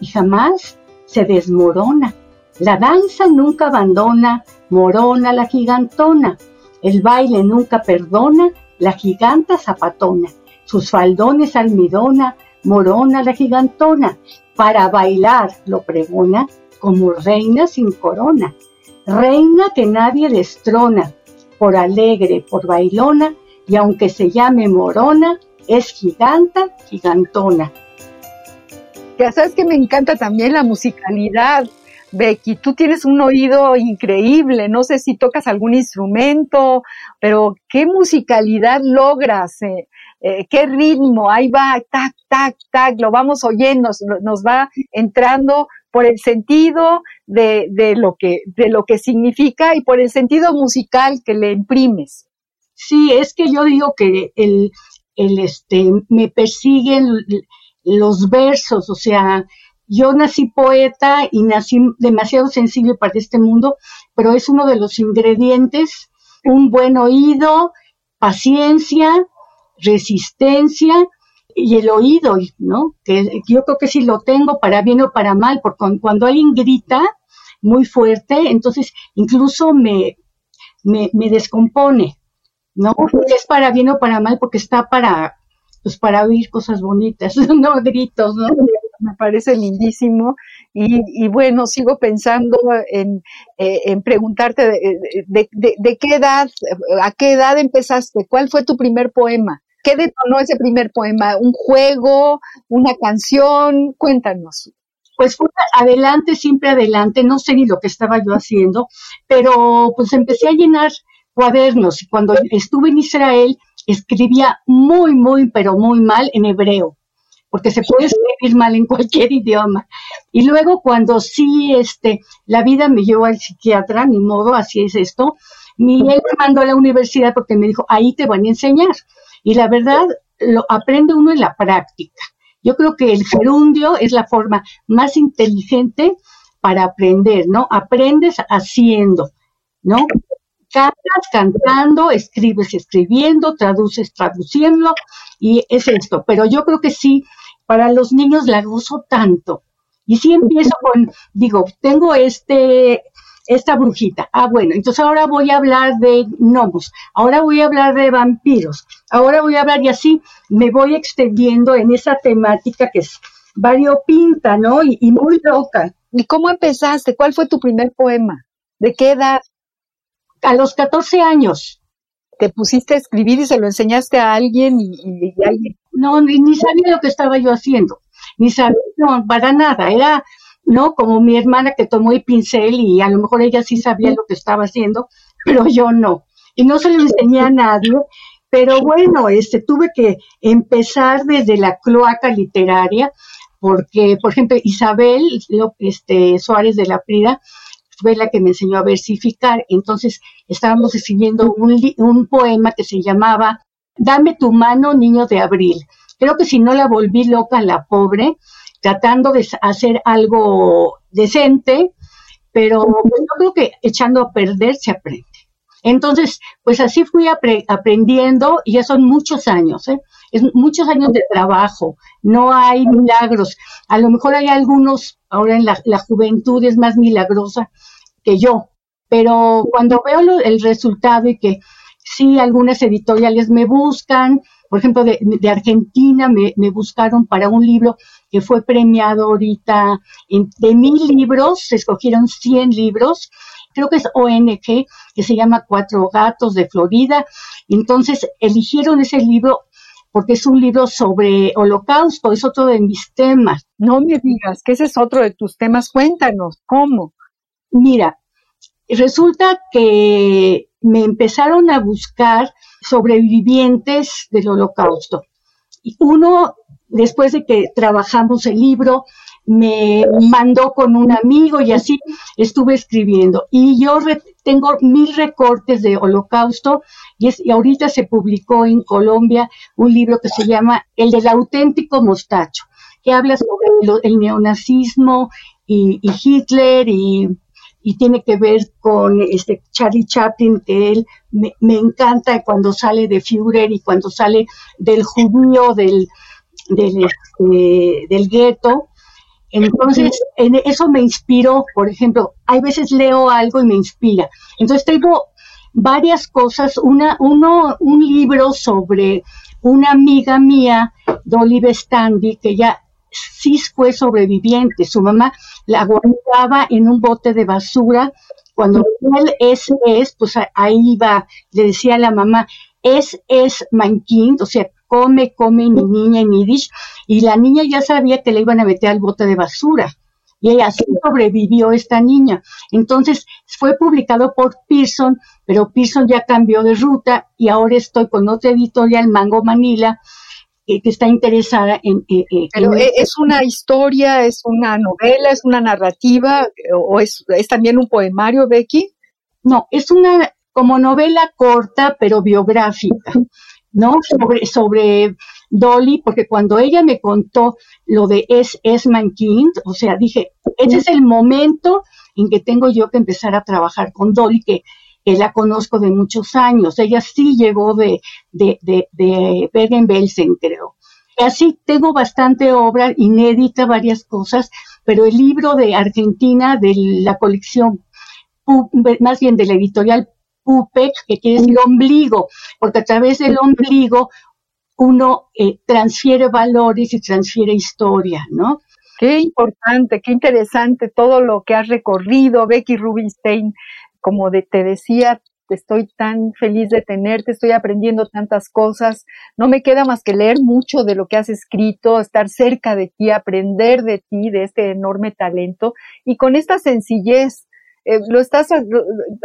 y jamás se desmorona. La danza nunca abandona, morona la gigantona. El baile nunca perdona, la giganta zapatona. Sus faldones almidona, morona la gigantona. Para bailar lo pregona como reina sin corona. Reina que nadie destrona, por alegre, por bailona, y aunque se llame morona, es giganta, gigantona. Ya sabes que me encanta también la musicalidad. Becky, tú tienes un oído increíble, no sé si tocas algún instrumento, pero qué musicalidad logras, eh, eh, qué ritmo, ahí va, tac, tac, tac, lo vamos oyendo, nos, va entrando por el sentido de lo que significa y por el sentido musical que le imprimes. Sí, es que yo digo que el, el este, me persiguen los versos, o sea, yo nací poeta y nací demasiado sensible para este mundo, pero es uno de los ingredientes, un buen oído, paciencia, resistencia y el oído, ¿no? Que yo creo que si lo tengo para bien o para mal, porque cuando alguien grita muy fuerte, entonces incluso me, me, me descompone, ¿no? Es para bien o para mal porque está para, pues para oír cosas bonitas, <laughs> no gritos, ¿no? Me parece lindísimo. Y, bueno, sigo pensando en, eh, en preguntarte de, de, qué edad, a qué edad empezaste, cuál fue tu primer poema, qué detonó ese primer poema, un juego, una canción, cuéntanos. Pues fue adelante, siempre adelante, no sé ni lo que estaba yo haciendo, pero pues empecé a llenar cuadernos y cuando estuve en Israel escribía muy, muy, pero muy mal en hebreo, porque se puede escribir mal en cualquier <laughs> idioma. Y luego cuando sí, este, la vida me llevó al psiquiatra, ni modo, así es esto, mi él me mandó a la universidad porque me dijo, ahí te van a enseñar. Y la verdad, lo aprende uno en la práctica. Yo creo que el gerundio es la forma más inteligente para aprender, ¿no? Aprendes haciendo, ¿no? Cantas cantando, escribes escribiendo, traduces traduciendo y es esto. Pero yo creo que sí, para los niños la gozo tanto. Y sí empiezo con, digo, tengo este, esta brujita. Ah, bueno, entonces ahora voy a hablar de gnomos, ahora voy a hablar de vampiros, ahora voy a hablar y así me voy extendiendo en esa temática que es variopinta, ¿no? Y, y muy loca. ¿Y cómo empezaste? ¿Cuál fue tu primer poema? ¿De qué edad? A los 14 años. Te pusiste a escribir y se lo enseñaste a alguien y, No, ni, sabía lo que estaba yo haciendo, ni sabía, no, para nada, era, ¿no? Como mi hermana que tomó el pincel y a lo mejor ella sí sabía lo que estaba haciendo, pero yo no. Y no se lo enseñé a nadie, pero bueno, este, tuve que empezar desde la cloaca literaria, porque, por ejemplo, Isabel este, Suárez de la Prida fue la que me enseñó a versificar. Entonces estábamos escribiendo un, poema que se llamaba Dame tu mano, niño de abril. Creo que si no la volví loca la pobre, tratando de hacer algo decente, pero yo creo que echando a perder se aprende. Entonces, pues así fui aprendiendo y ya son muchos años, ¿eh? Es muchos años de trabajo, no hay milagros. A lo mejor hay algunos, ahora en la juventud es más milagrosa, que yo. Pero cuando veo el resultado y que sí, algunas editoriales me buscan, por ejemplo, de, Argentina me, buscaron para un libro que fue premiado ahorita, de mil libros, se escogieron 100 libros, creo que es ONG, que se llama Cuatro Gatos de Florida. Entonces, eligieron ese libro porque es un libro sobre holocausto, es otro de mis temas. No me digas que ese es otro de tus temas, cuéntanos, ¿cómo? Mira, resulta que me empezaron a buscar sobrevivientes del holocausto. Y uno, después de que trabajamos el libro, me mandó con un amigo y así estuve escribiendo. Y yo tengo mil recortes de holocausto y, es, y ahorita se publicó en Colombia un libro que se llama El del auténtico mostacho, que habla sobre el, neonazismo y Hitler y tiene que ver con este Charlie Chaplin, que él me, encanta cuando sale de Führer y cuando sale del judío del, del, este, del gueto. Entonces, en eso me inspiró, por ejemplo, hay veces leo algo y me inspira. Entonces tengo varias cosas, una, uno, un libro sobre una amiga mía, Dolly Bestandi, que ya sí fue sobreviviente. Su mamá la guardaba en un bote de basura. Cuando él es, es, pues ahí iba, le decía a la mamá, es, es Kind, o sea, come, come mi niña en Yiddish, y la niña ya sabía que le iban a meter al bote de basura. Y así sobrevivió esta niña. Entonces fue publicado por Pearson, pero Pearson ya cambió de ruta y ahora estoy con otra editorial, Mango Manila, que está interesada en... Pero ¿es una historia, es una novela, es una narrativa o es, es también un poemario, Becky? No, es una como novela corta pero biográfica. ¿No? Sobre, sobre Dolly, porque cuando ella me contó lo de Es Esman King, o sea, dije, ese es el momento en que tengo yo que empezar a trabajar con Dolly, que, la conozco de muchos años. Ella sí llegó de, de, de, de Bergen-Belsen, creo. Así tengo bastante obra inédita, varias cosas, pero el libro de Argentina, de la colección, más bien de la editorial Pupec, que quiere decir ombligo, porque a través del ombligo uno eh, transfiere valores y transfiere historia, ¿no? Qué importante, qué interesante todo lo que has recorrido, Becky Rubinstein. Como te decía, estoy tan feliz de tenerte, estoy aprendiendo tantas cosas. No me queda más que leer mucho de lo que has escrito, estar cerca de ti, aprender de ti, de este enorme talento y con esta sencillez eh, lo estás,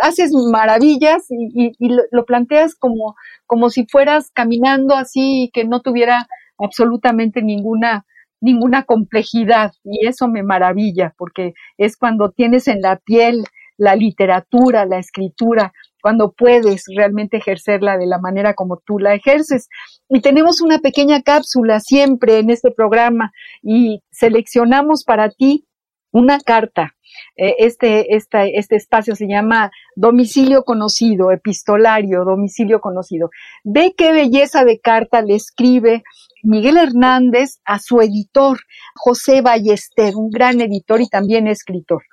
haces maravillas y, lo, planteas como, como si fueras caminando así y que no tuviera absolutamente ninguna, ninguna complejidad. Y eso me maravilla, porque es cuando tienes en la piel la literatura, la escritura, cuando puedes realmente ejercerla de la manera como tú la ejerces. Y tenemos una pequeña cápsula siempre en este programa y seleccionamos para ti una carta eh, este, este espacio se llama domicilio conocido, epistolario, domicilio conocido. Ve qué belleza de carta le escribe Miguel Hernández a su editor, José Ballester, un gran editor y también escritor.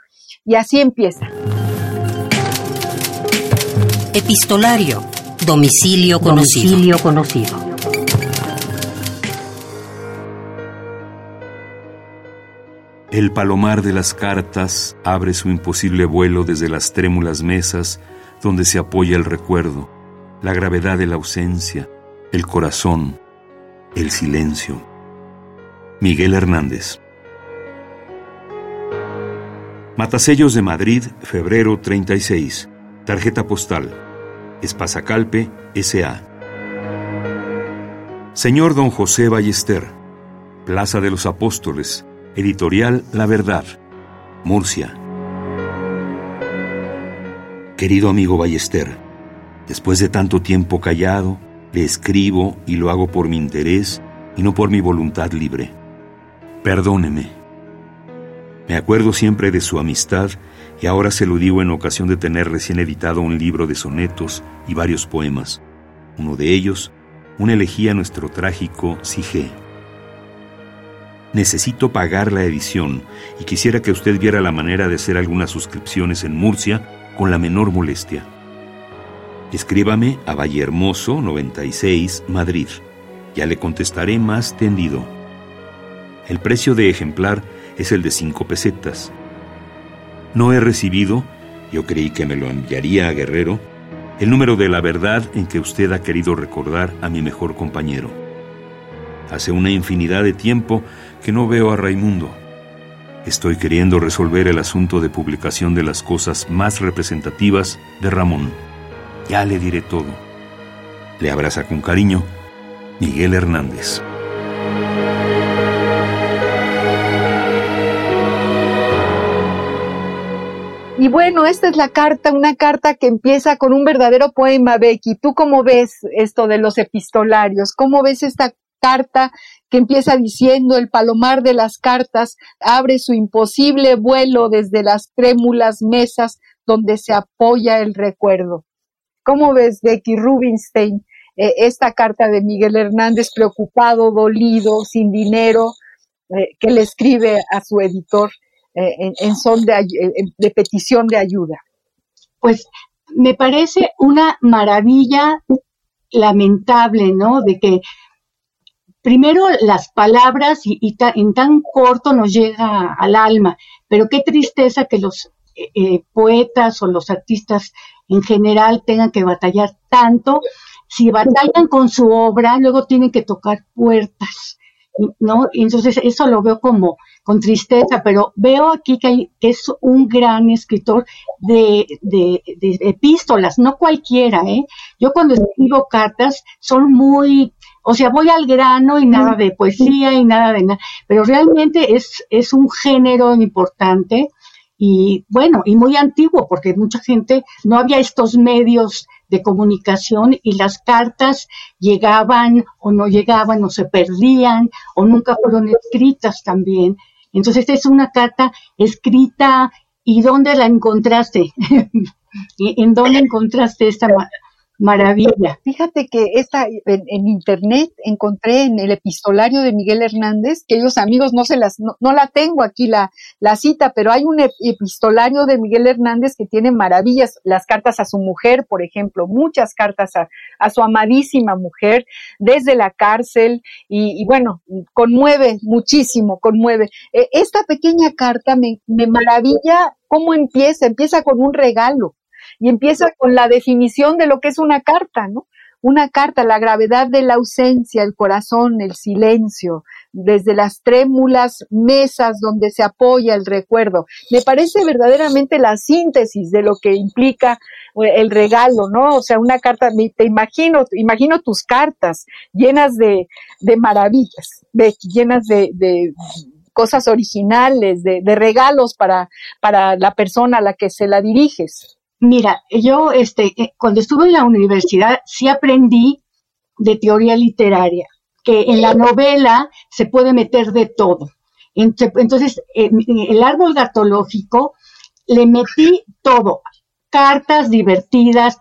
Y así empieza. Epistolario, domicilio conocido. Domicilio conocido. El palomar de las cartas abre su imposible vuelo desde las trémulas mesas donde se apoya el recuerdo, la gravedad de la ausencia, el corazón, el silencio. Miguel Hernández. Matasellos de Madrid, febrero 36. Tarjeta postal. Espasacalpe, S.A. Señor don José Ballester. Plaza de los Apóstoles, Editorial La Verdad, Murcia. Querido amigo Ballester, después de tanto tiempo callado, le escribo y lo hago por mi interés y no por mi voluntad libre. Perdóneme. Me acuerdo siempre de su amistad y ahora se lo digo en ocasión de tener recién editado un libro de sonetos y varios poemas. Uno de ellos, una elegía a nuestro trágico Sige necesito pagar la edición y quisiera que usted viera la manera de hacer algunas suscripciones en Murcia con la menor molestia. Escríbame a Valle Hermoso 96, Madrid. Ya le contestaré más tendido. El precio de ejemplar es el de cinco pesetas. No he recibido, yo creí que me lo enviaría a Guerrero, el número de la verdad en que usted ha querido recordar a mi mejor compañero. Hace una infinidad de tiempo que no veo a Raimundo. Estoy queriendo resolver el asunto de publicación de las cosas más representativas de Ramón. Ya le diré todo. Le abraza con cariño Miguel Hernández. Y bueno, esta es la carta, una carta que empieza con un verdadero poema, Becky. ¿Tú cómo ves esto de los epistolarios? ¿Cómo ves esta carta que empieza diciendo el palomar de las cartas abre su imposible vuelo desde las trémulas mesas donde se apoya el recuerdo. ¿Cómo ves, Becky Rubinstein, eh, esta carta de Miguel Hernández preocupado, dolido, sin dinero, eh, que le escribe a su editor eh, en, son de, de petición de ayuda? Pues me parece una maravilla lamentable, ¿no? De que primero las palabras y, en tan corto nos llega al alma, pero qué tristeza que los eh, eh, poetas o los artistas en general tengan que batallar tanto. Si batallan con su obra, luego tienen que tocar puertas, ¿no? entonces eso lo veo como con tristeza, pero veo aquí que, es un gran escritor de, de, de, epístolas, no cualquiera, ¿eh? Yo cuando escribo cartas son muy O sea, voy al grano y nada de poesía y nada de nada, pero realmente es, es un género importante y bueno, y muy antiguo, porque mucha gente no había estos medios de comunicación y las cartas llegaban o no llegaban o se perdían o nunca fueron escritas también. Entonces, esta es una carta escrita y ¿dónde la encontraste? <laughs> ¿En dónde encontraste esta Maravilla. Fíjate que esta, en, internet encontré en el epistolario de Miguel Hernández, que ellos amigos no se las, no, la tengo aquí la, la cita, pero hay un epistolario de Miguel Hernández que tiene maravillas, las cartas a su mujer, por ejemplo, muchas cartas a, su amadísima mujer desde la cárcel y, bueno, conmueve muchísimo, conmueve. E, esta pequeña carta me, me maravilla cómo empieza, empieza con un regalo y empieza con la definición de lo que es una carta, ¿no? Una carta, la gravedad de la ausencia, el corazón, el silencio, desde las trémulas mesas donde se apoya el recuerdo. Me parece verdaderamente la síntesis de lo que implica eh, el regalo, ¿no? O sea, una carta, te imagino, imagino tus cartas llenas de, maravillas, llenas de, de cosas originales, de, de, regalos para, para la persona a la que se la diriges. Mira, yo este, eh, cuando estuve en la universidad sí aprendí de teoría literaria, que en la novela se puede meter de todo. Entonces, en el árbol gatológico le metí todo, cartas divertidas,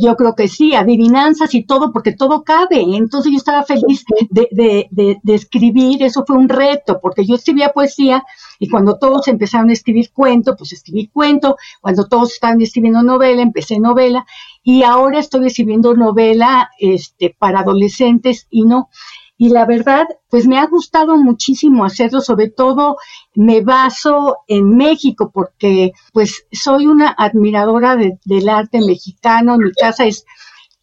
yo creo que sí, adivinanzas y todo, porque todo cabe. Entonces yo estaba feliz de, de, escribir, eso fue un reto, porque yo escribía poesía y cuando todos empezaron a escribir cuento, pues escribí cuento, cuando todos estaban escribiendo novela, empecé novela. Y ahora estoy escribiendo novela este, para adolescentes y no. Y la verdad, pues me ha gustado muchísimo hacerlo, sobre todo me baso en México porque pues soy una admiradora del arte mexicano, mi casa es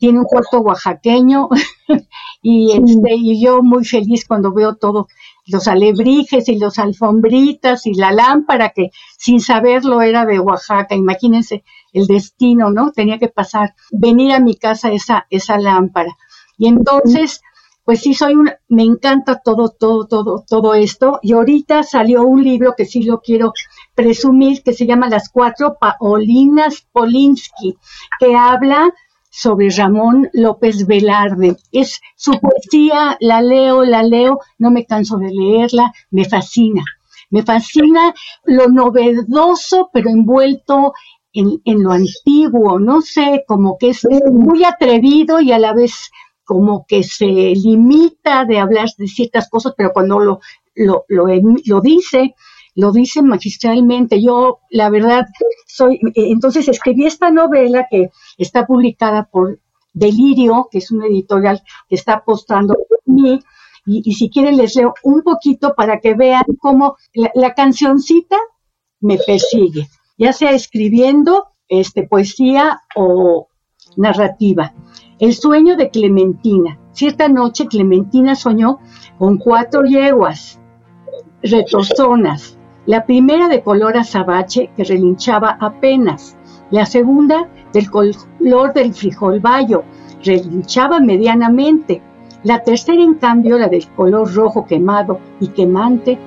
tiene un cuarto oaxaqueño <laughs> y, este, y yo muy feliz cuando veo todo los alebrijes y los alfombritas y la lámpara que sin saberlo era de Oaxaca. Imagínense el destino, ¿no? Tenía que pasar, venir a mi casa esa, esa lámpara. Y entonces, pues sí soy una, me encanta todo, todo, todo, todo esto. Y ahorita salió un libro que sí lo quiero presumir, que se llama Las cuatro Paolinas Polinsky, que habla sobre Ramón López Velarde. Es su poesía, la leo, la leo, no me canso de leerla, me fascina. Me fascina lo novedoso, pero envuelto en, en lo antiguo, no sé, como que es muy atrevido y a la vez como que se limita de hablar de ciertas cosas, pero cuando lo, lo, lo, lo dice, lo dice magistralmente. Yo, la verdad, soy, eh, entonces escribí esta novela que está publicada por Delirio, que es una editorial que está apostando por mí, y, si quieren les leo un poquito para que vean cómo la, la cancioncita me persigue, ya sea escribiendo este, poesía o narrativa. El sueño de Clementina. Cierta noche Clementina soñó con cuatro yeguas retozonas, la primera de color azabache que relinchaba apenas, la segunda del color del frijol bayo, relinchaba medianamente, la tercera en cambio la del color rojo quemado y quemante,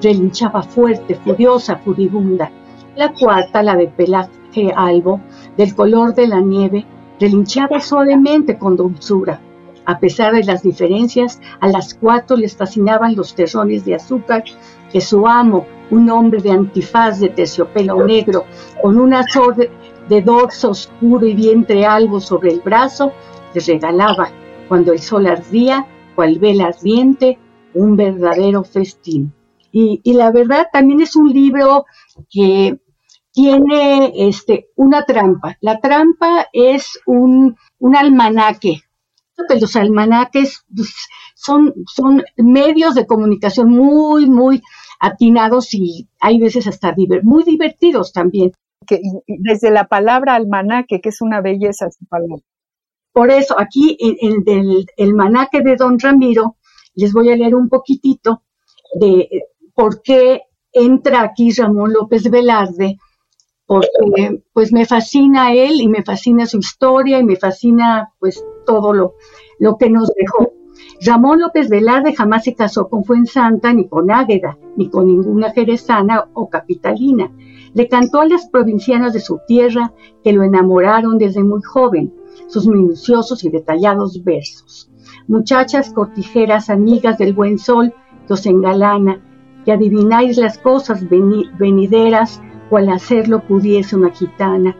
relinchaba fuerte, furiosa, furibunda, la cuarta la de pelaje albo, del color de la nieve, relinchaba suavemente con dulzura. A pesar de las diferencias, a las cuatro les fascinaban los terrones de azúcar que su amo, un hombre de antifaz de terciopelo negro, con una azor de dorso oscuro y vientre albo sobre el brazo, les regalaba, cuando el sol ardía, cual vela ardiente, un verdadero festín. Y, y la verdad también es un libro que tiene este, una trampa. La trampa es un, un almanaque. Los almanaques pues, son, son medios de comunicación muy, muy atinados y hay veces hasta muy divertidos también. Que, desde la palabra almanaque, que es una belleza su palabra. Por eso, aquí en, el almanaque de Don Ramiro, les voy a leer un poquitito de por qué entra aquí Ramón López Velarde porque pues me fascina él y me fascina su historia y me fascina pues todo lo, lo que nos dejó. Ramón López Velarde jamás se casó con Fuensanta, ni con Águeda, ni con ninguna jerezana o capitalina. Le cantó a las provincianas de su tierra que lo enamoraron desde muy joven, sus minuciosos y detallados versos. Muchachas cortijeras, amigas del buen sol, que os engalana, que adivináis las cosas venideras, cual hacerlo pudiese una gitana.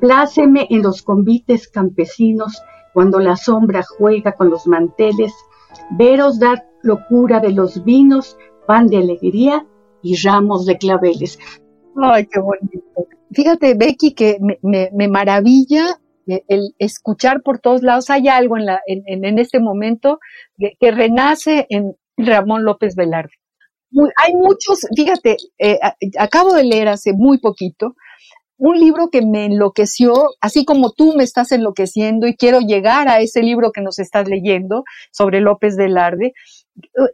Pláceme en los convites campesinos, cuando la sombra juega con los manteles, veros dar locura de los vinos, pan de alegría y ramos de claveles. Ay, qué bonito. Fíjate, Becky, que me, maravilla el escuchar por todos lados. Hay algo en, la, en, este momento que, renace en Ramón López Velarde. hay muchos, fíjate, eh, acabo de leer hace muy poquito un libro que me enloqueció, así como tú me estás enloqueciendo y quiero llegar a ese libro que nos estás leyendo sobre López Velarde.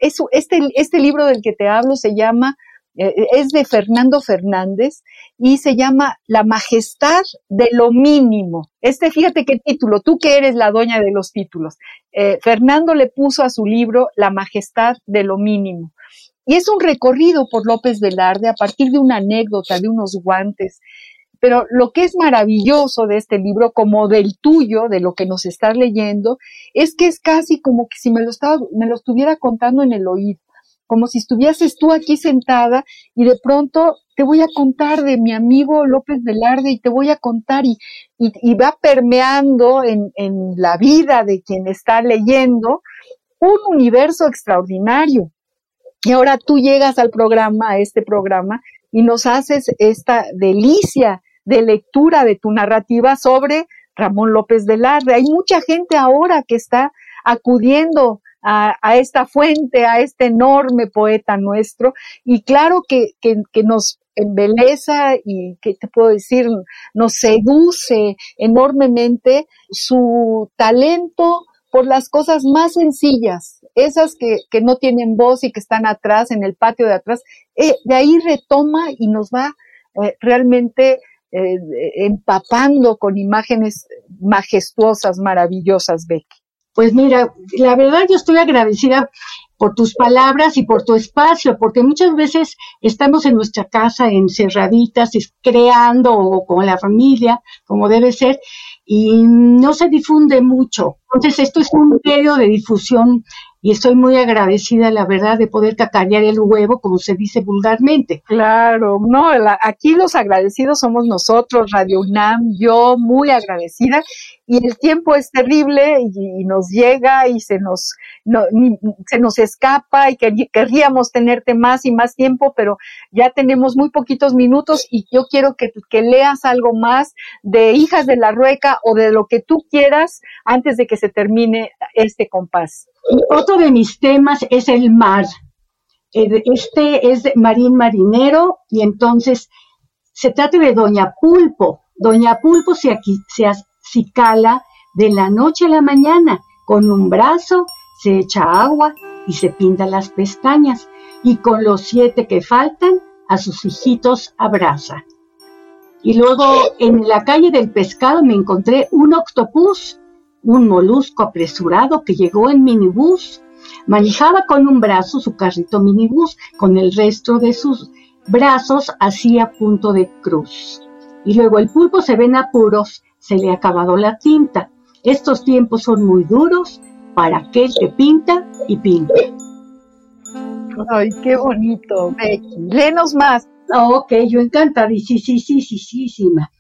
Eso, este, este libro del que te hablo se llama, eh, es de Fernando Fernández y se llama La Majestad de lo Mínimo. Este, fíjate qué título, tú que eres la doña de los títulos. Eh, Fernando le puso a su libro La Majestad de lo Mínimo. Y es un recorrido por López Velarde a partir de una anécdota, de unos guantes, pero lo que es maravilloso de este libro, como del tuyo, de lo que nos estás leyendo, es que es casi como que si me lo, estaba, me lo estuviera contando en el oído, como si estuvieses tú aquí sentada y de pronto te voy a contar de mi amigo López Velarde y te voy a contar y, y, va permeando en la vida de quien está leyendo un universo extraordinario. Y ahora tú llegas al programa, a este programa, y nos haces esta delicia de lectura de tu narrativa sobre Ramón López Velarde. Hay mucha gente ahora que está acudiendo a, esta fuente, a este enorme poeta nuestro, y claro que, que, que nos embeleza y que te puedo decir, nos seduce enormemente su talento por las cosas más sencillas, esas que, que, no tienen voz y que están atrás, en el patio de atrás, eh, de ahí retoma y nos va eh, realmente eh, empapando con imágenes majestuosas, maravillosas, Becky. Pues mira, la verdad yo estoy agradecida por tus palabras y por tu espacio, porque muchas veces estamos en nuestra casa encerraditas, creando o con la familia, como debe ser, y no se difunde mucho. Entonces, esto es un medio de difusión y estoy muy agradecida, la verdad, de poder cacarear el huevo, como se dice vulgarmente. Claro, no, aquí los agradecidos somos nosotros, Radio UNAM, yo muy agradecida, y el tiempo es terrible y, nos llega y se nos, se nos escapa y querríamos tenerte más y más tiempo, pero ya tenemos muy poquitos minutos y yo quiero que, que leas algo más de Hijas de la Rueca o de lo que tú quieras antes de que se termine este compás. Otro de mis temas es el mar. Eh, este es Marín Marinero y entonces se trata de Doña Pulpo. Doña Pulpo se, se acicala de la noche a la mañana con un brazo, se echa agua y se pinta las pestañas y con los siete que faltan a sus hijitos abraza. Y luego en la calle del pescado me encontré un octopus un molusco apresurado que llegó en minibús. Manejaba con un brazo su carrito minibús, con el resto de sus brazos hacía punto de cruz. Y luego el pulpo se ven apuros, se le ha acabado la tinta. Estos tiempos son muy duros para aquel que pinta y pinta. Ay, qué bonito, Becky. Más. Ok, yo encantadísima.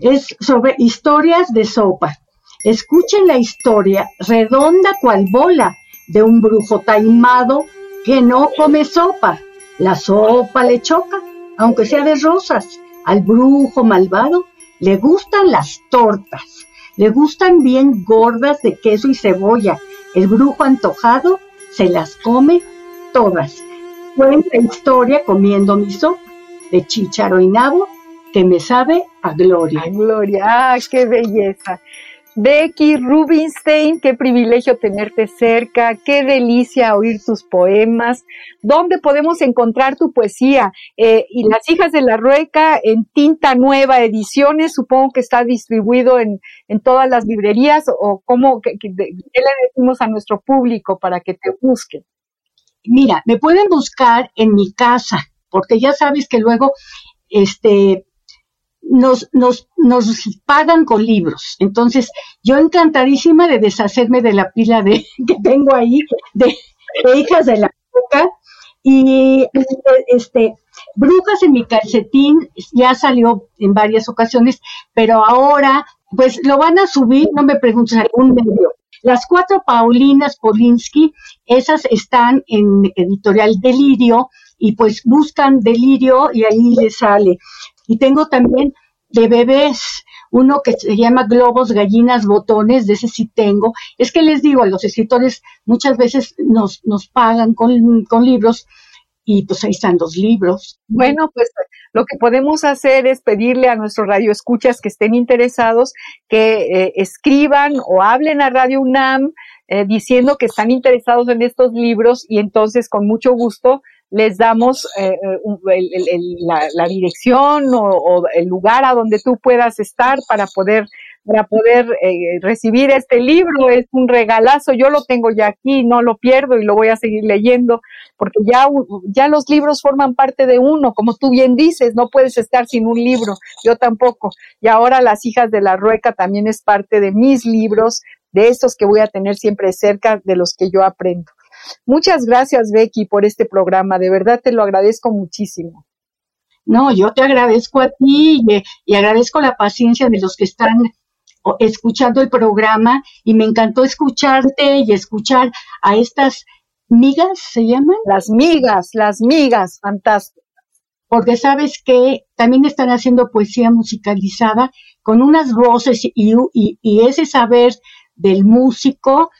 Es sobre historias de sopa. Escuchen la historia redonda cual bola de un brujo taimado que no come sopa. La sopa le choca, aunque sea de rosas. Al brujo malvado le gustan las tortas, le gustan bien gordas de queso y cebolla. El brujo antojado se las come todas. Cuenta historia comiendo mi sopa de chícharo y nabo que me sabe a gloria. A gloria, ah, qué belleza. Becky Rubinstein, qué privilegio tenerte cerca, qué delicia oír tus poemas. ¿Dónde podemos encontrar tu poesía? Eh, y Las hijas de la Rueca en tinta nueva ediciones, supongo que está distribuido en, todas las librerías o cómo, qué, le decimos a nuestro público para que te busquen. Mira, me pueden buscar en mi casa, porque ya sabes que luego, este, nos, nos, nos pagan con libros. Entonces, yo encantadísima de deshacerme de la pila de <laughs> que tengo ahí de, hijas de la boca. Y este, Brujas en mi calcetín ya salió en varias ocasiones, pero ahora, pues lo van a subir, no me preguntes algún medio. Las cuatro Paulinas Polinsky, esas están en editorial Delirio y pues buscan Delirio y ahí les sale. Y tengo también de bebés, uno que se llama Globos, Gallinas, Botones, de ese sí tengo. Es que les digo, a los escritores muchas veces nos, nos pagan con, con libros y pues ahí están los libros. Bueno, pues lo que podemos hacer es pedirle a nuestros radioescuchas que estén interesados que eh, escriban o hablen a Radio UNAM eh, diciendo que están interesados en estos libros y entonces con mucho gusto les damos eh, eh, la, dirección o, el lugar a donde tú puedas estar para poder para poder eh, recibir este libro. Es un regalazo. Yo lo tengo ya aquí, no lo pierdo y lo voy a seguir leyendo porque ya, ya los libros forman parte de uno, como tú bien dices, no puedes estar sin un libro. Yo tampoco. Y ahora Las hijas de la Rueca también es parte de mis libros, de estos que voy a tener siempre cerca, de los que yo aprendo. Muchas gracias, Becky, por este programa. De verdad te lo agradezco muchísimo. No, yo te agradezco a ti y, agradezco la paciencia de los que están escuchando el programa y me encantó escucharte y escuchar a estas migas, ¿se llaman? Las migas, las migas, fantásticas. Porque sabes que también están haciendo poesía musicalizada con unas voces y, y ese saber del músico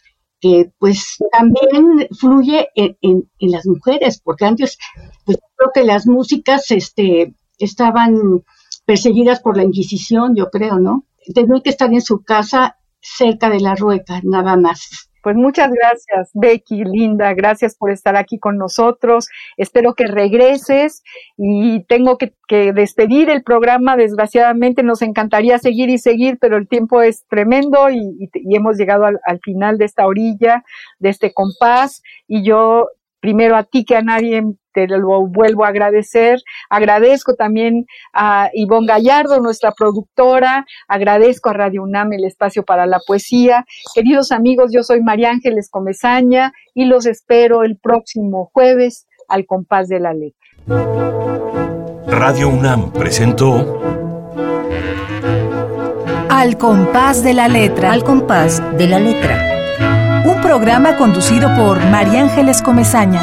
que pues también fluye en, en, las mujeres, porque antes pues creo que las músicas este, estaban perseguidas por la Inquisición, yo creo, ¿no? Tenía que estar en su casa cerca de la rueca, nada más. Pues muchas gracias, Becky, linda, gracias por estar aquí con nosotros. Espero que regreses y tengo que, despedir el programa. Desgraciadamente nos encantaría seguir y seguir, pero el tiempo es tremendo y, hemos llegado al, al, final de esta orilla, de este compás. Y yo primero a ti que a nadie te lo vuelvo a agradecer. Agradezco también a Ivonne Gallardo, nuestra productora. Agradezco a Radio UNAM el espacio para la poesía. Queridos amigos, yo soy María Ángeles Comezaña y los espero el próximo jueves al compás de la letra. Radio UNAM presentó Al compás de la letra. Al compás de la letra un programa conducido por María Ángeles Comezaña.